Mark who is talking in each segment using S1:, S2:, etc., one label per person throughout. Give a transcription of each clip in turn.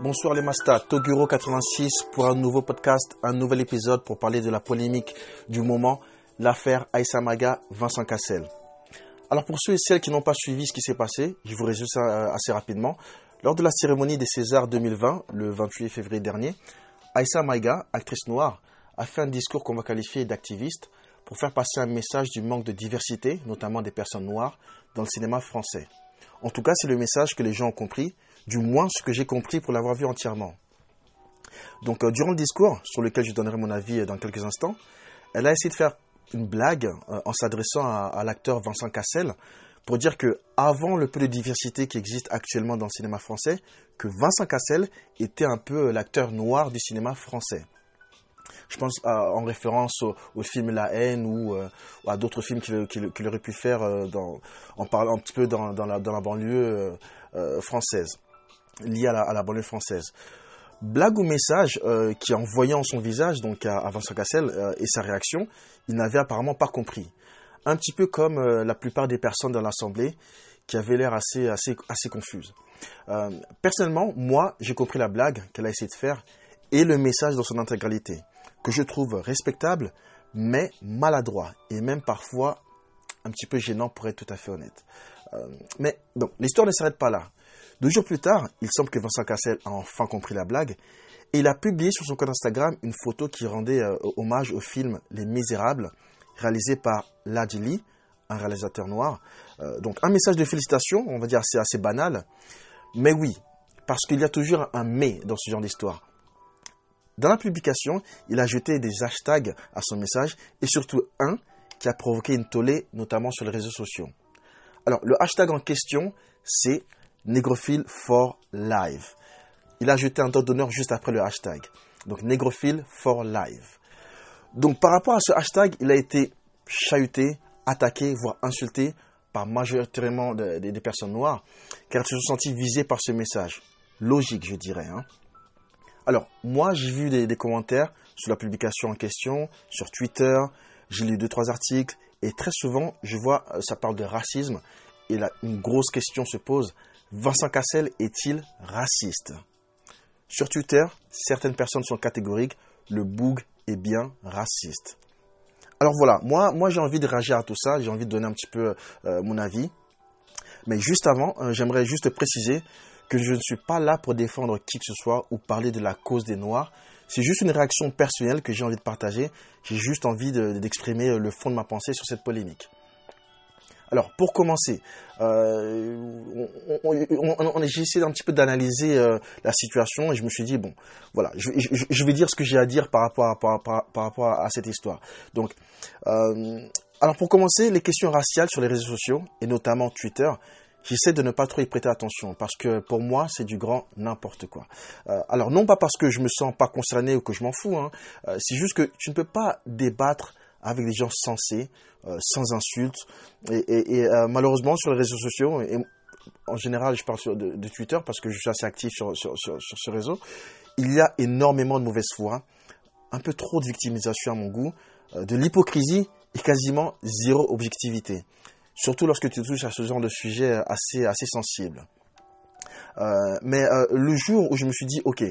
S1: Bonsoir les masters, Toguro86 pour un nouveau podcast, un nouvel épisode pour parler de la polémique du moment, l'affaire Aïssa Maga, Vincent Cassel. Alors pour ceux et celles qui n'ont pas suivi ce qui s'est passé, je vous résume ça euh, assez rapidement. Lors de la cérémonie des Césars 2020, le 28 février dernier, Aïssa Maïga, actrice noire, a fait un discours qu'on va qualifier d'activiste pour faire passer un message du manque de diversité, notamment des personnes noires, dans le cinéma français. En tout cas, c'est le message que les gens ont compris, du moins ce que j'ai compris pour l'avoir vu entièrement. Donc, euh, durant le discours, sur lequel je donnerai mon avis euh, dans quelques instants, elle a essayé de faire une blague euh, en s'adressant à, l'acteur Vincent Cassel pour dire que avant le peu de diversité qui existe actuellement dans le cinéma français, que Vincent Cassel était un peu l'acteur noir du cinéma français. Je pense en référence au, film La haine ou, à d'autres films qu'il aurait pu faire en parlant un petit peu dans, la, banlieue française, liée à la, à banlieue française. Blague ou message euh, qui, en voyant son visage, donc à, à Vincent Cassel, euh, et sa réaction, il n'avait apparemment pas compris. Un petit peu comme euh, la plupart des personnes dans l'Assemblée qui avaient l'air assez, assez, assez confuses. Personnellement, moi, j'ai compris la blague qu'elle a essayé de faire et le message dans son intégralité, que je trouve respectable, mais maladroit, et même parfois un petit peu gênant pour être tout à fait honnête. Mais bon, l'histoire ne s'arrête pas là. Deux jours plus tard, il semble que Vincent Cassel a enfin compris la blague, et il a publié sur son compte Instagram une photo qui rendait euh, hommage au film Les Misérables, réalisé par Ladjili, un réalisateur noir. Euh, donc un message de félicitations, on va dire c'est assez banal, mais oui, parce qu'il y a toujours un mais dans ce genre d'histoire. Dans la publication, il a ajouté des hashtags à son message et surtout un qui a provoqué une tollée, notamment sur les réseaux sociaux. Alors, le hashtag en question, c'est Négrophile for Live. Il a ajouté un dot d'honneur juste après le hashtag. Donc, Négrophile for Live. Donc, par rapport à ce hashtag, il a été chahuté, attaqué, voire insulté par majoritairement de- de- des personnes noires, car ils se sont sentis visés par ce message. Logique, je dirais. hein. Alors, moi, j'ai vu des, des commentaires sur la publication en question, sur Twitter, j'ai lu deux, trois articles, et très souvent, je vois, euh, ça parle de racisme, et là, une grosse question se pose. Vincent Cassel est-il raciste? Sur Twitter, certaines personnes sont catégoriques, le boug est bien raciste. Alors voilà, moi, moi j'ai envie de réagir à tout ça, j'ai envie de donner un petit peu euh, mon avis. Mais juste avant, euh, j'aimerais juste préciser que je ne suis pas là pour défendre qui que ce soit ou parler de la cause des Noirs. C'est juste une réaction personnelle que j'ai envie de partager. J'ai juste envie de- d'exprimer le fond de ma pensée sur cette polémique. Alors, pour commencer, euh, on, j'ai essayé un petit peu d'analyser euh, la situation et je me suis dit, bon, voilà, je, vais dire ce que j'ai à dire par rapport à, cette histoire. Donc, euh, alors pour commencer, les questions raciales sur les réseaux sociaux, et notamment Twitter, j'essaie de ne pas trop y prêter attention, parce que pour moi, c'est du grand n'importe quoi. Alors non pas parce que je me sens pas concerné ou que je m'en fous, hein, c'est juste que tu ne peux pas débattre avec des gens sensés, euh, sans insultes, et, euh, malheureusement sur les réseaux sociaux, et en général je parle de, Twitter parce que je suis assez actif sur, sur, sur, ce réseau, il y a énormément de mauvaise foi, un peu trop de victimisation à mon goût, euh, de l'hypocrisie et quasiment zéro objectivité. Surtout lorsque tu touches à ce genre de sujet assez, assez sensible. Mais le jour où je me suis dit, ok,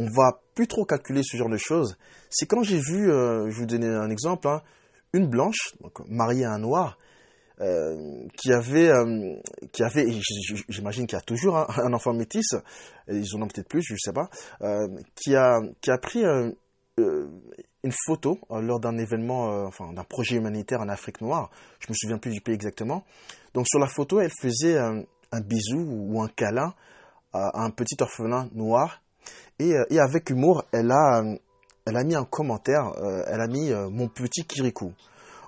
S1: on va plus trop calculer ce genre de choses, c'est quand j'ai vu, euh, je vous donner un exemple, hein, une blanche, mariée à un noir, euh, qui avait, euh, qui avait, j'imagine qu'il y a toujours un, un enfant métis, ils en ont peut-être plus, je sais pas, euh, qui a, qui a pris une photo lors d'un événement, enfin d'un projet humanitaire en Afrique noire. Je me souviens plus du pays exactement. Donc sur la photo, elle faisait un bisou ou un câlin à un petit orphelin noir. Et, euh, et avec humour, elle a, euh, mis un commentaire, euh, elle a mis mon petit Kirikou.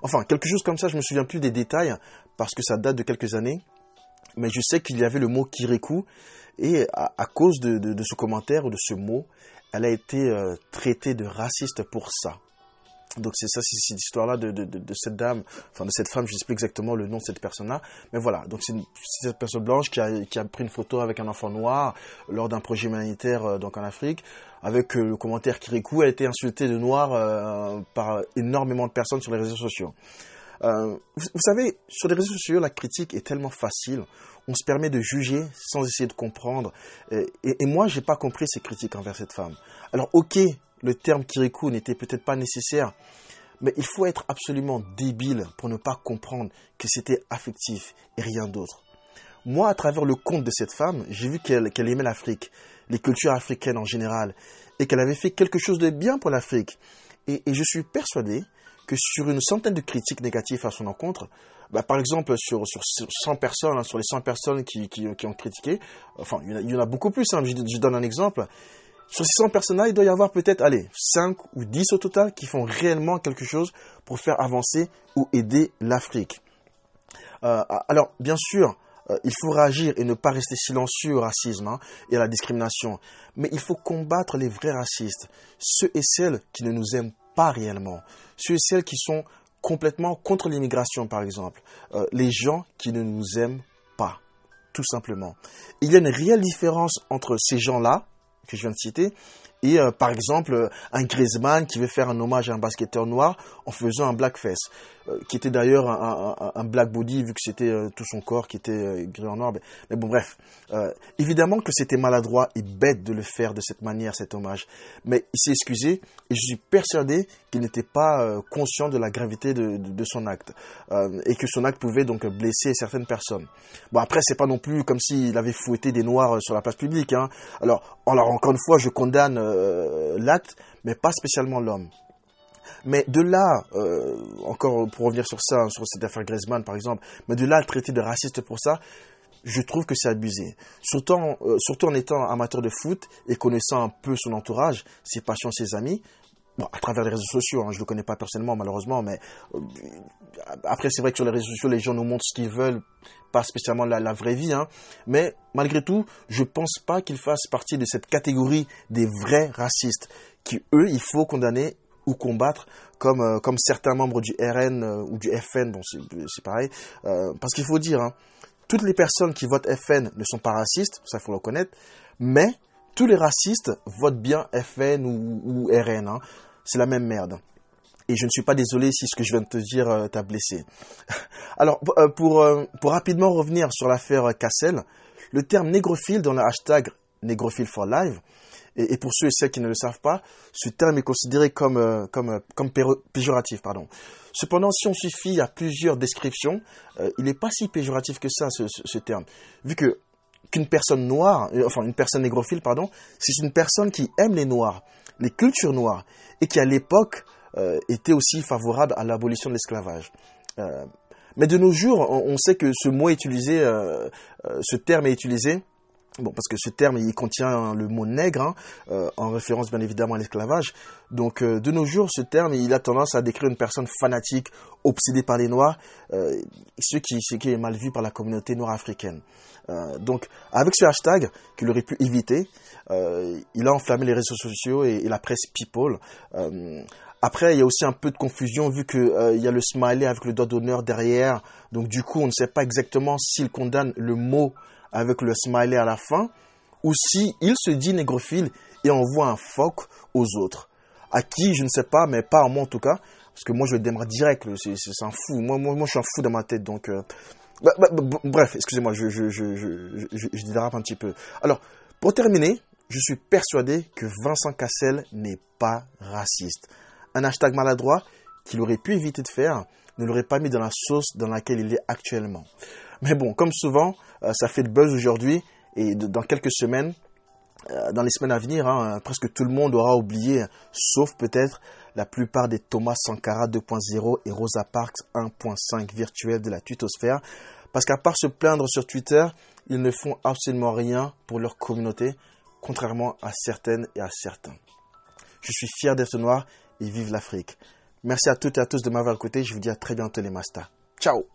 S1: Enfin, quelque chose comme ça, je me souviens plus des détails parce que ça date de quelques années. Mais je sais qu'il y avait le mot Kirikou et à, cause de, ce commentaire ou de ce mot, elle a été traitée de raciste pour ça. Donc c'est ça, c'est cette histoire-là de, cette dame, enfin de cette femme, je ne sais plus exactement le nom de cette personne-là, mais voilà, donc c'est cette personne blanche qui a, qui a pris une photo avec un enfant noir lors d'un projet humanitaire euh, donc en Afrique, avec euh, le commentaire Kirikou, elle a été insultée de noir euh, par énormément de personnes sur les réseaux sociaux. Euh, vous, savez, sur les réseaux sociaux, la critique est tellement facile. On se permet de juger sans essayer de comprendre. Et, et, moi, j'ai pas compris ces critiques envers cette femme. Alors, ok, le terme Kirikou n'était peut-être pas nécessaire, mais il faut être absolument débile pour ne pas comprendre que c'était affectif et rien d'autre. Moi, à travers le compte de cette femme, j'ai vu qu'elle aimait l'Afrique, les cultures africaines en général, et qu'elle avait fait quelque chose de bien pour l'Afrique. Et, je suis persuadé que sur une centaine de critiques négatives à son encontre, bah, par exemple sur, sur 100 personnes, hein, sur les 100 personnes qui, ont critiqué, enfin il y en a, beaucoup plus, hein, je, je, donne un exemple, sur ces 100 personnes-là, il doit y avoir peut-être, allez, 5 ou 10 au total qui font réellement quelque chose pour faire avancer ou aider l'Afrique. Euh, alors, bien sûr, euh, il faut réagir et ne pas rester silencieux au racisme hein, et à la discrimination. Mais il faut combattre les vrais racistes, ceux et celles qui ne nous aiment pas réellement, ceux et celles qui sont complètement contre l'immigration, par exemple, euh, les gens qui ne nous aiment pas, tout simplement. Il y a une réelle différence entre ces gens-là, que je viens de citer, et euh, par exemple un Griezmann qui veut faire un hommage à un basketteur noir en faisant un blackface, euh, qui était d'ailleurs un, black body vu que c'était euh, tout son corps qui était gris en noir. Mais, bon bref, évidemment que c'était maladroit et bête de le faire de cette manière cet hommage, mais il s'est excusé et je suis persuadé qu'il n'était pas conscient de la gravité de, son acte et que son acte pouvait donc blesser certaines personnes. Bon après c'est pas non plus comme s'il avait fouetté des noirs sur la place publique. Hein. Alors encore une fois je condamne euh, l'acte, mais pas spécialement l'homme. Mais de là, euh, encore pour revenir sur ça, sur cette affaire Griezmann par exemple, mais de là à traiter de raciste pour ça, je trouve que c'est abusé. Surtout, euh, surtout en étant amateur de foot et connaissant un peu son entourage, ses passions, ses amis, bon, à travers les réseaux sociaux, hein, je ne le connais pas personnellement malheureusement, mais après c'est vrai que sur les réseaux sociaux, les gens nous montrent ce qu'ils veulent, pas spécialement la, vraie vie, hein. mais malgré tout, je pense pas qu'ils fassent partie de cette catégorie des vrais racistes, qui eux, il faut condamner ou combattre, comme, euh, comme certains membres du RN euh, ou du FN, bon c'est pareil, euh, parce qu'il faut dire, hein, toutes les personnes qui votent FN ne sont pas racistes, ça faut le reconnaître, mais tous les racistes votent bien FN ou, RN, hein. c'est la même merde. Et je ne suis pas désolé si ce que je viens de te dire euh, t'a blessé. Alors, euh, pour, euh, pour rapidement revenir sur l'affaire Cassel, le terme négrophile dans le hashtag négrophile for life, et, pour ceux et celles qui ne le savent pas, ce terme est considéré comme péjoratif. Pardon. Cependant, si on suffit à plusieurs descriptions, il n'est pas si péjoratif que ça, ce, ce terme. Vu que qu'une personne noire, enfin une personne négrophile, pardon, c'est une personne qui aime les noirs, les cultures noires, et qui à l'époque euh, était aussi favorable à l'abolition de l'esclavage. Euh, mais de nos jours, on, sait que ce mot est utilisé, euh, ce terme est utilisé parce que ce terme, contient le mot nègre, hein, en référence bien évidemment à l'esclavage. Donc, de nos jours, ce terme, il a tendance à décrire une personne fanatique, obsédée par les Noirs, ce, qui, ce qui est mal vu par la communauté noire africaine. Donc, avec ce hashtag qu'il aurait pu éviter, il a enflammé les réseaux sociaux et, la presse people. Après, il y a aussi un peu de confusion vu qu'il euh, y a le smiley avec le doigt d'honneur derrière. Donc du coup, on ne sait pas exactement s'il condamne le mot avec le smiley à la fin ou si il se dit négrophile et envoie un phoque aux autres. À qui, je ne sais pas, mais pas à moi en tout cas. Parce que moi, je le démarre direct. C'est un fou. Moi, moi, je suis un fou dans ma tête. Donc, euh, bref, excusez-moi, je, je, je, je, je, je dérape un petit peu. Alors, pour terminer, je suis persuadé que Vincent Cassel n'est pas raciste un hashtag maladroit qu'il aurait pu éviter de faire ne l'aurait pas mis dans la sauce dans laquelle il est actuellement. Mais bon, comme souvent, euh, ça fait le buzz aujourd'hui et dans quelques semaines, euh, dans les semaines à venir, hein, presque tout le monde aura oublié, sauf peut-être la plupart des Thomas Sankara 2.0 et Rosa Parks 1.5 virtuels de la tutosphère. Parce qu'à part se plaindre sur Twitter, ils ne font absolument rien pour leur communauté, contrairement à certaines et à certains. Je suis fier d'être noir et vive l'Afrique. Merci à toutes et à tous de m'avoir écouté. Je vous dis à très bientôt les masters. Ciao